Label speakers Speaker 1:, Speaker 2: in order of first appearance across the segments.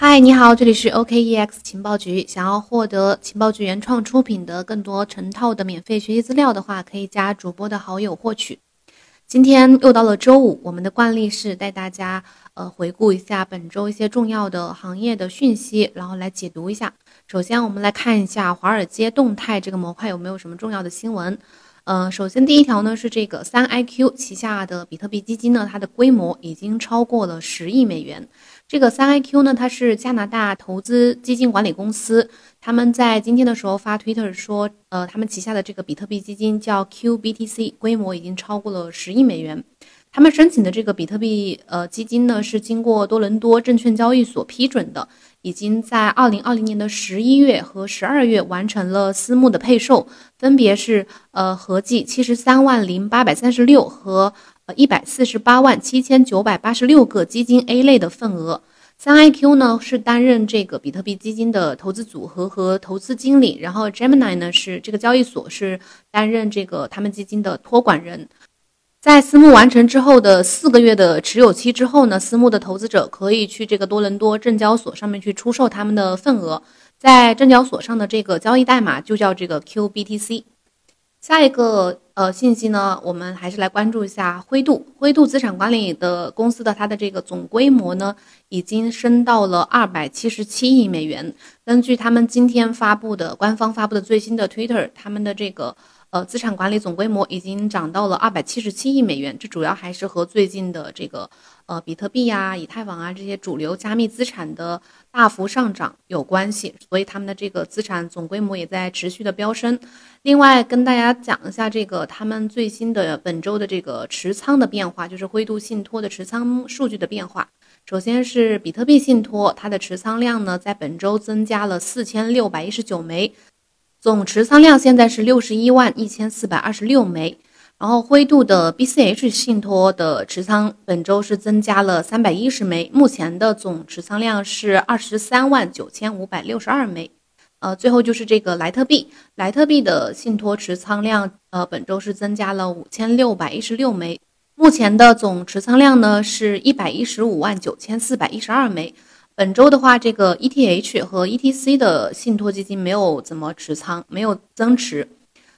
Speaker 1: 嗨，你好，这里是 OKEX 情报局。想要获得情报局原创出品的更多成套的免费学习资料的话，可以加主播的好友获取。今天又到了周五，我们的惯例是带大家呃回顾一下本周一些重要的行业的讯息，然后来解读一下。首先，我们来看一下华尔街动态这个模块有没有什么重要的新闻。呃，首先第一条呢是这个三 IQ 旗下的比特币基金呢，它的规模已经超过了十亿美元。这个三 IQ 呢，它是加拿大投资基金管理公司。他们在今天的时候发 Twitter 说，呃，他们旗下的这个比特币基金叫 QBTC，规模已经超过了十亿美元。他们申请的这个比特币呃基金呢，是经过多伦多证券交易所批准的，已经在二零二零年的十一月和十二月完成了私募的配售，分别是呃合计七十三万零八百三十六和。呃，一百四十八万七千九百八十六个基金 A 类的份额。三 IQ 呢是担任这个比特币基金的投资组合和投资经理，然后 Gemini 呢是这个交易所是担任这个他们基金的托管人。在私募完成之后的四个月的持有期之后呢，私募的投资者可以去这个多伦多证交所上面去出售他们的份额，在证交所上的这个交易代码就叫这个 QBTC。下一个呃信息呢，我们还是来关注一下灰度。灰度资产管理的公司的它的这个总规模呢，已经升到了二百七十七亿美元。根据他们今天发布的官方发布的最新的 Twitter，他们的这个。呃，资产管理总规模已经涨到了二百七十七亿美元，这主要还是和最近的这个呃比特币呀、以太坊啊这些主流加密资产的大幅上涨有关系，所以他们的这个资产总规模也在持续的飙升。另外，跟大家讲一下这个他们最新的本周的这个持仓的变化，就是灰度信托的持仓数据的变化。首先是比特币信托，它的持仓量呢在本周增加了四千六百一十九枚。总持仓量现在是六十一万一千四百二十六枚，然后灰度的 BCH 信托的持仓本周是增加了三百一十枚，目前的总持仓量是二十三万九千五百六十二枚。呃，最后就是这个莱特币，莱特币的信托持仓量呃本周是增加了五千六百一十六枚，目前的总持仓量呢是一百一十五万九千四百一十二枚。本周的话，这个 ETH 和 ETC 的信托基金没有怎么持仓，没有增持。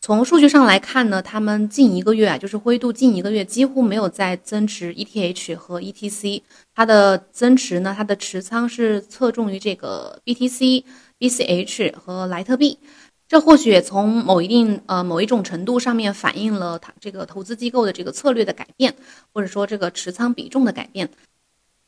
Speaker 1: 从数据上来看呢，他们近一个月啊，就是灰度近一个月几乎没有在增持 ETH 和 ETC。它的增持呢，它的持仓是侧重于这个 BTC、BCH 和莱特币。这或许也从某一定呃某一种程度上面反映了它这个投资机构的这个策略的改变，或者说这个持仓比重的改变。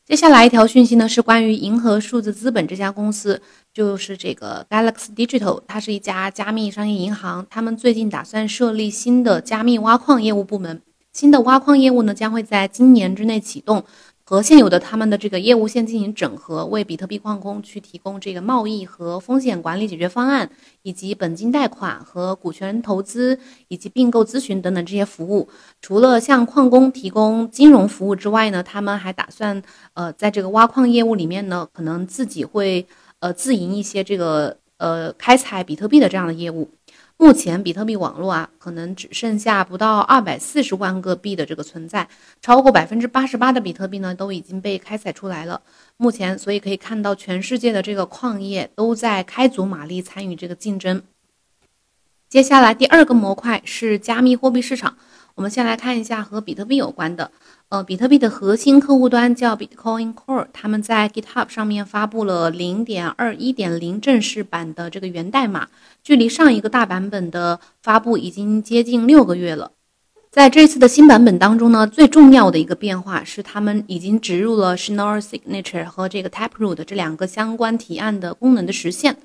Speaker 1: 接下来一条讯息呢，是关于银河数字资本这家公司，就是这个 Galaxy Digital，它是一家加密商业银行。他们最近打算设立新的加密挖矿业务部门，新的挖矿业务呢将会在今年之内启动。和现有的他们的这个业务线进行整合，为比特币矿工去提供这个贸易和风险管理解决方案，以及本金贷款和股权投资以及并购咨询等等这些服务。除了向矿工提供金融服务之外呢，他们还打算呃在这个挖矿业务里面呢，可能自己会呃自营一些这个呃开采比特币的这样的业务。目前比特币网络啊，可能只剩下不到二百四十万个币的这个存在，超过百分之八十八的比特币呢都已经被开采出来了。目前，所以可以看到全世界的这个矿业都在开足马力参与这个竞争。接下来第二个模块是加密货币市场，我们先来看一下和比特币有关的。呃，比特币的核心客户端叫 Bitcoin Core，他们在 GitHub 上面发布了零点二一点零正式版的这个源代码，距离上一个大版本的发布已经接近六个月了。在这次的新版本当中呢，最重要的一个变化是，他们已经植入了 Schnorr Signature 和这个 Taproot 这两个相关提案的功能的实现。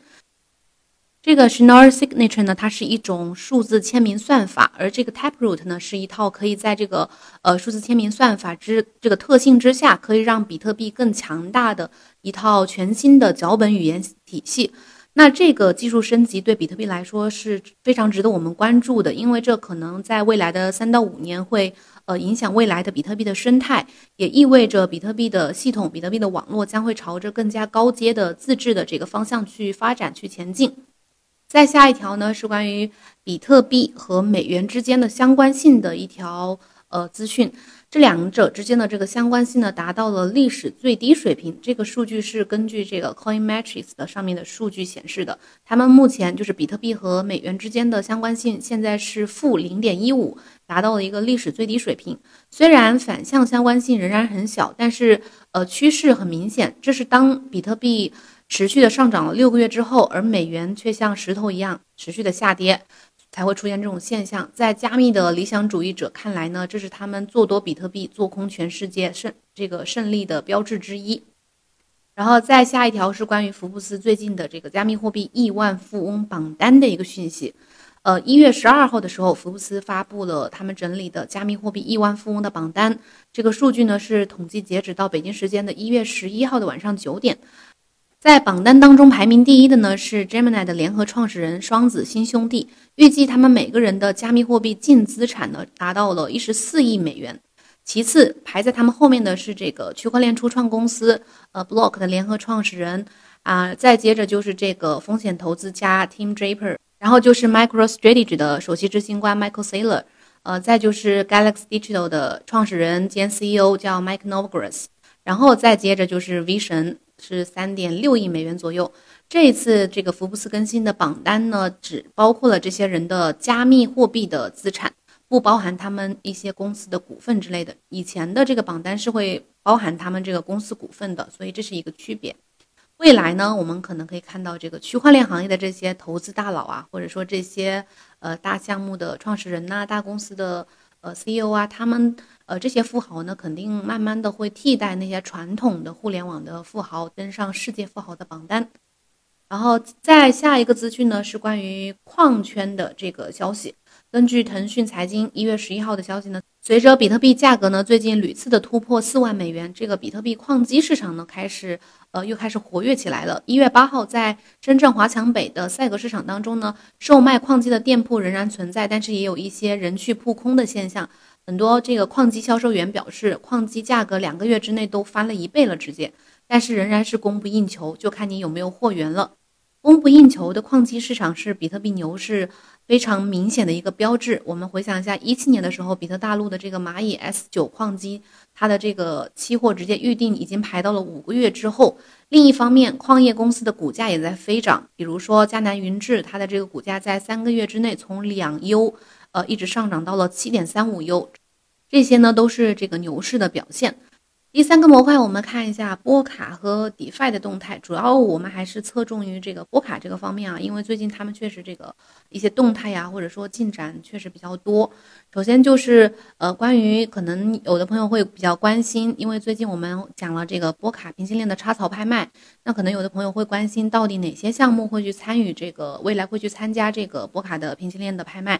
Speaker 1: 这个 Schnorr Signature 呢，它是一种数字签名算法，而这个 Taproot 呢，是一套可以在这个呃数字签名算法之这个特性之下，可以让比特币更强大的一套全新的脚本语言体系。那这个技术升级对比特币来说是非常值得我们关注的，因为这可能在未来的三到五年会呃影响未来的比特币的生态，也意味着比特币的系统、比特币的网络将会朝着更加高阶的自治的这个方向去发展、去前进。再下一条呢，是关于比特币和美元之间的相关性的一条呃资讯。这两者之间的这个相关性呢，达到了历史最低水平。这个数据是根据这个 Coin Metrics 的上面的数据显示的。他们目前就是比特币和美元之间的相关性现在是负零点一五，达到了一个历史最低水平。虽然反向相关性仍然很小，但是呃趋势很明显。这是当比特币持续的上涨了六个月之后，而美元却像石头一样持续的下跌。才会出现这种现象。在加密的理想主义者看来呢，这是他们做多比特币、做空全世界胜这个胜利的标志之一。然后再下一条是关于福布斯最近的这个加密货币亿万富翁榜单的一个讯息。呃，一月十二号的时候，福布斯发布了他们整理的加密货币亿万富翁的榜单。这个数据呢是统计截止到北京时间的一月十一号的晚上九点。在榜单当中排名第一的呢是 Gemini 的联合创始人双子星兄弟，预计他们每个人的加密货币净资产呢达到了一十四亿美元。其次排在他们后面的是这个区块链初创公司呃 Block 的联合创始人。啊，再接着就是这个风险投资家 Tim Draper，然后就是 MicroStrategy 的首席执行官 Michael Saylor，呃，再就是 Galaxy Digital 的创始人兼 CEO 叫 Mike Novogratz，然后再接着就是 Vision。是三点六亿美元左右。这一次这个福布斯更新的榜单呢，只包括了这些人的加密货币的资产，不包含他们一些公司的股份之类的。以前的这个榜单是会包含他们这个公司股份的，所以这是一个区别。未来呢，我们可能可以看到这个区块链行业的这些投资大佬啊，或者说这些呃大项目的创始人呐，大公司的。呃，CEO 啊，他们呃这些富豪呢，肯定慢慢的会替代那些传统的互联网的富豪登上世界富豪的榜单。然后再下一个资讯呢，是关于矿圈的这个消息。根据腾讯财经一月十一号的消息呢，随着比特币价格呢最近屡次的突破四万美元，这个比特币矿机市场呢开始呃又开始活跃起来了。一月八号，在深圳华强北的赛格市场当中呢，售卖矿机的店铺仍然存在，但是也有一些人去铺空的现象。很多这个矿机销售员表示，矿机价格两个月之内都翻了一倍了，直接，但是仍然是供不应求，就看你有没有货源了。供不应求的矿机市场是比特币牛市非常明显的一个标志。我们回想一下，一七年的时候，比特大陆的这个蚂蚁 S 九矿机，它的这个期货直接预定已经排到了五个月之后。另一方面，矿业公司的股价也在飞涨，比如说迦南云智，它的这个股价在三个月之内从两 U，呃，一直上涨到了七点三五 U，这些呢都是这个牛市的表现。第三个模块，我们看一下波卡和 DeFi 的动态。主要我们还是侧重于这个波卡这个方面啊，因为最近他们确实这个一些动态呀，或者说进展确实比较多。首先就是呃，关于可能有的朋友会比较关心，因为最近我们讲了这个波卡平行链的插槽拍卖，那可能有的朋友会关心，到底哪些项目会去参与这个，未来会去参加这个波卡的平行链的拍卖。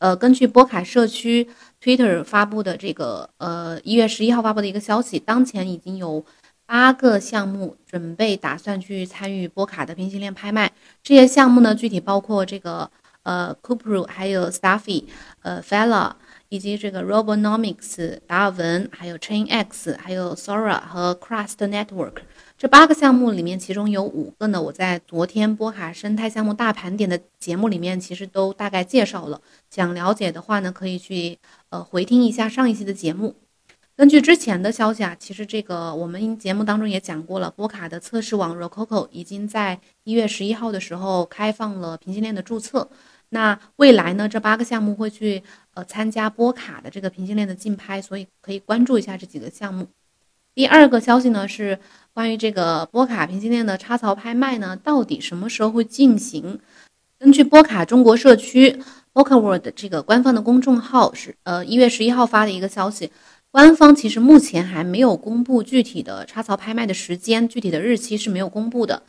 Speaker 1: 呃，根据波卡社区 Twitter 发布的这个，呃，一月十一号发布的一个消息，当前已经有八个项目准备打算去参与波卡的平行链拍卖。这些项目呢，具体包括这个，呃 c o o p r 还有 Stuffy，呃 f e l l a 以及这个 Robonomics、达尔文，还有 ChainX，还有 Sora 和 Crust Network。这八个项目里面，其中有五个呢。我在昨天波卡生态项目大盘点的节目里面，其实都大概介绍了。想了解的话呢，可以去呃回听一下上一期的节目。根据之前的消息啊，其实这个我们节目当中也讲过了，波卡的测试网 Rococo 已经在一月十一号的时候开放了平行链的注册。那未来呢，这八个项目会去呃参加波卡的这个平行链的竞拍，所以可以关注一下这几个项目。第二个消息呢是。关于这个波卡平行链的插槽拍卖呢，到底什么时候会进行？根据波卡中国社区 b o k a World 这个官方的公众号是呃一月十一号发的一个消息，官方其实目前还没有公布具体的插槽拍卖的时间，具体的日期是没有公布的。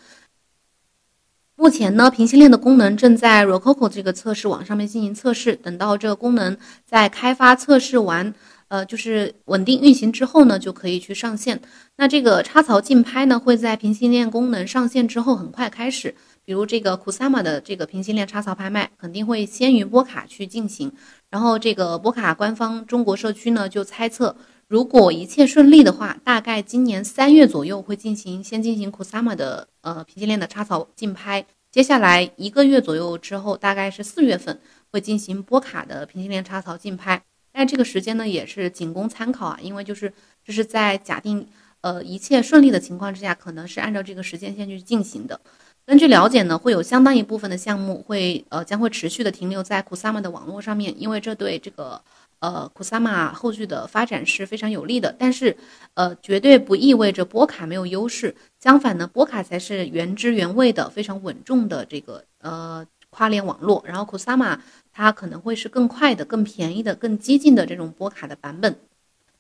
Speaker 1: 目前呢，平行链的功能正在 Rococo 这个测试网上面进行测试，等到这个功能在开发测试完。呃，就是稳定运行之后呢，就可以去上线。那这个插槽竞拍呢，会在平行链功能上线之后很快开始。比如这个 Kusama 的这个平行链插槽拍卖，肯定会先于波卡去进行。然后这个波卡官方中国社区呢，就猜测，如果一切顺利的话，大概今年三月左右会进行先进行 Kusama 的呃平行链的插槽竞拍。接下来一个月左右之后，大概是四月份会进行波卡的平行链插槽竞拍。但这个时间呢也是仅供参考啊，因为就是这是在假定呃一切顺利的情况之下，可能是按照这个时间线去进行的。根据了解呢，会有相当一部分的项目会呃将会持续的停留在 Kusama 的网络上面，因为这对这个呃 Kusama 后续的发展是非常有利的。但是呃绝对不意味着波卡没有优势，相反呢，波卡才是原汁原味的非常稳重的这个呃跨链网络。然后 Kusama 它可能会是更快的、更便宜的、更激进的这种波卡的版本。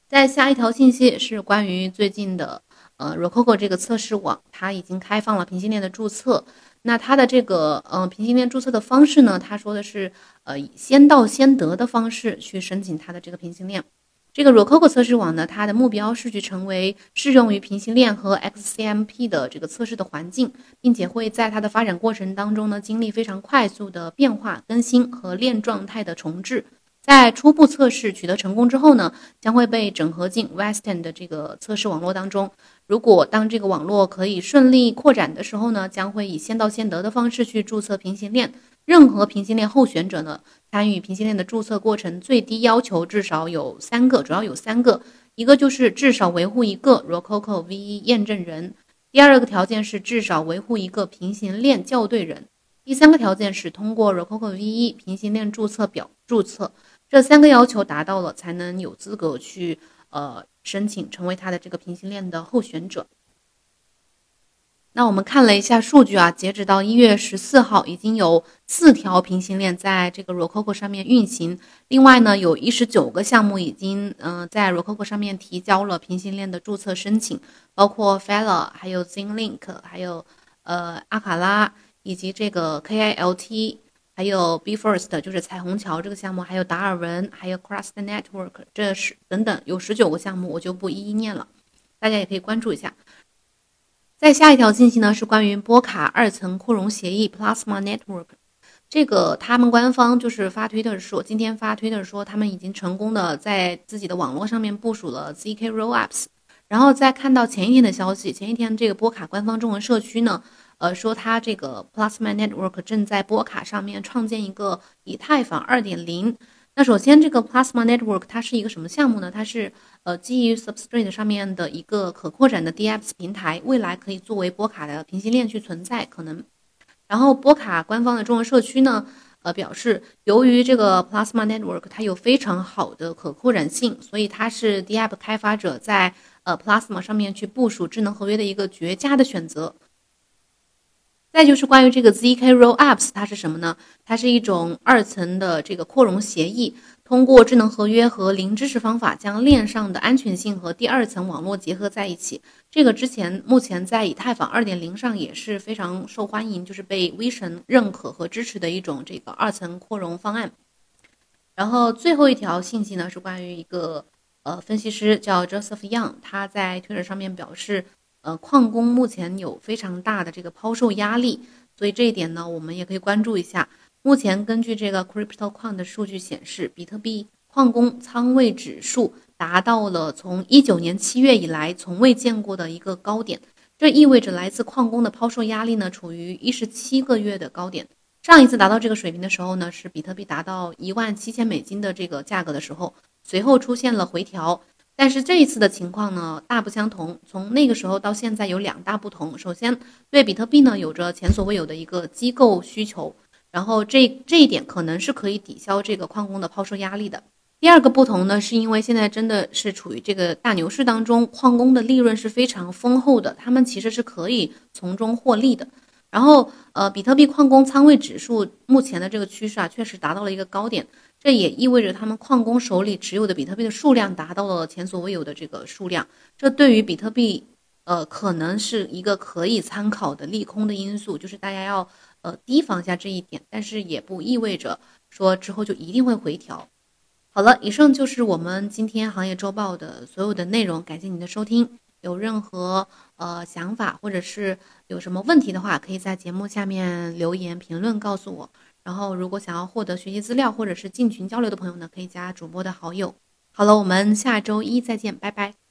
Speaker 1: 再下一条信息是关于最近的。呃，Rococo 这个测试网，它已经开放了平行链的注册。那它的这个呃平行链注册的方式呢？它说的是呃先到先得的方式去申请它的这个平行链。这个 Rococo 测试网呢，它的目标是去成为适用于平行链和 XCMP 的这个测试的环境，并且会在它的发展过程当中呢，经历非常快速的变化更新和链状态的重置。在初步测试取得成功之后呢，将会被整合进 Western 的这个测试网络当中。如果当这个网络可以顺利扩展的时候呢，将会以先到先得的方式去注册平行链。任何平行链候选者呢，参与平行链的注册过程，最低要求至少有三个，主要有三个。一个就是至少维护一个 Rococo V1 验证人；第二个条件是至少维护一个平行链校对人；第三个条件是通过 Rococo V1 平行链注册表注册。这三个要求达到了，才能有资格去呃申请成为它的这个平行链的候选者。那我们看了一下数据啊，截止到一月十四号，已经有四条平行链在这个 Rococo 上面运行。另外呢，有一十九个项目已经嗯在 Rococo 上面提交了平行链的注册申请，包括 Fella，还有 ZinLink，还有呃阿卡拉以及这个 KILT。还有 Be First 就是彩虹桥这个项目，还有达尔文，还有 Cross the Network，这是等等有十九个项目，我就不一一念了，大家也可以关注一下。再下一条信息呢，是关于波卡二层扩容协议 Plasma Network，这个他们官方就是发推特说，今天发推特说他们已经成功的在自己的网络上面部署了 zk Rollups，然后再看到前一天的消息，前一天这个波卡官方中文社区呢。呃，说他这个 Plasma Network 正在波卡上面创建一个以太坊2.0。那首先，这个 Plasma Network 它是一个什么项目呢？它是呃基于 Substrate 上面的一个可扩展的 DApps 平台，未来可以作为波卡的平行链去存在可能。然后波卡官方的中文社区呢，呃表示，由于这个 Plasma Network 它有非常好的可扩展性，所以它是 DApp 开发者在呃 Plasma 上面去部署智能合约的一个绝佳的选择。再就是关于这个 zk rollups，它是什么呢？它是一种二层的这个扩容协议，通过智能合约和零知识方法，将链上的安全性和第二层网络结合在一起。这个之前目前在以太坊二点零上也是非常受欢迎，就是被 V 神认可和支持的一种这个二层扩容方案。然后最后一条信息呢，是关于一个呃分析师叫 Joseph Young，他在推特上面表示。呃，矿工目前有非常大的这个抛售压力，所以这一点呢，我们也可以关注一下。目前根据这个 CryptoQuant 的数据显示，比特币矿工仓位指数达到了从一九年七月以来从未见过的一个高点，这意味着来自矿工的抛售压力呢，处于一十七个月的高点。上一次达到这个水平的时候呢，是比特币达到一万七千美金的这个价格的时候，随后出现了回调。但是这一次的情况呢，大不相同。从那个时候到现在有两大不同。首先，对比特币呢有着前所未有的一个机构需求，然后这这一点可能是可以抵消这个矿工的抛售压力的。第二个不同呢，是因为现在真的是处于这个大牛市当中，矿工的利润是非常丰厚的，他们其实是可以从中获利的。然后，呃，比特币矿工仓位指数目前的这个趋势啊，确实达到了一个高点。这也意味着他们矿工手里持有的比特币的数量达到了前所未有的这个数量，这对于比特币，呃，可能是一个可以参考的利空的因素，就是大家要呃提防一下这一点，但是也不意味着说之后就一定会回调。好了，以上就是我们今天行业周报的所有的内容，感谢您的收听。有任何呃想法或者是有什么问题的话，可以在节目下面留言评论告诉我。然后，如果想要获得学习资料或者是进群交流的朋友呢，可以加主播的好友。好了，我们下周一再见，拜拜。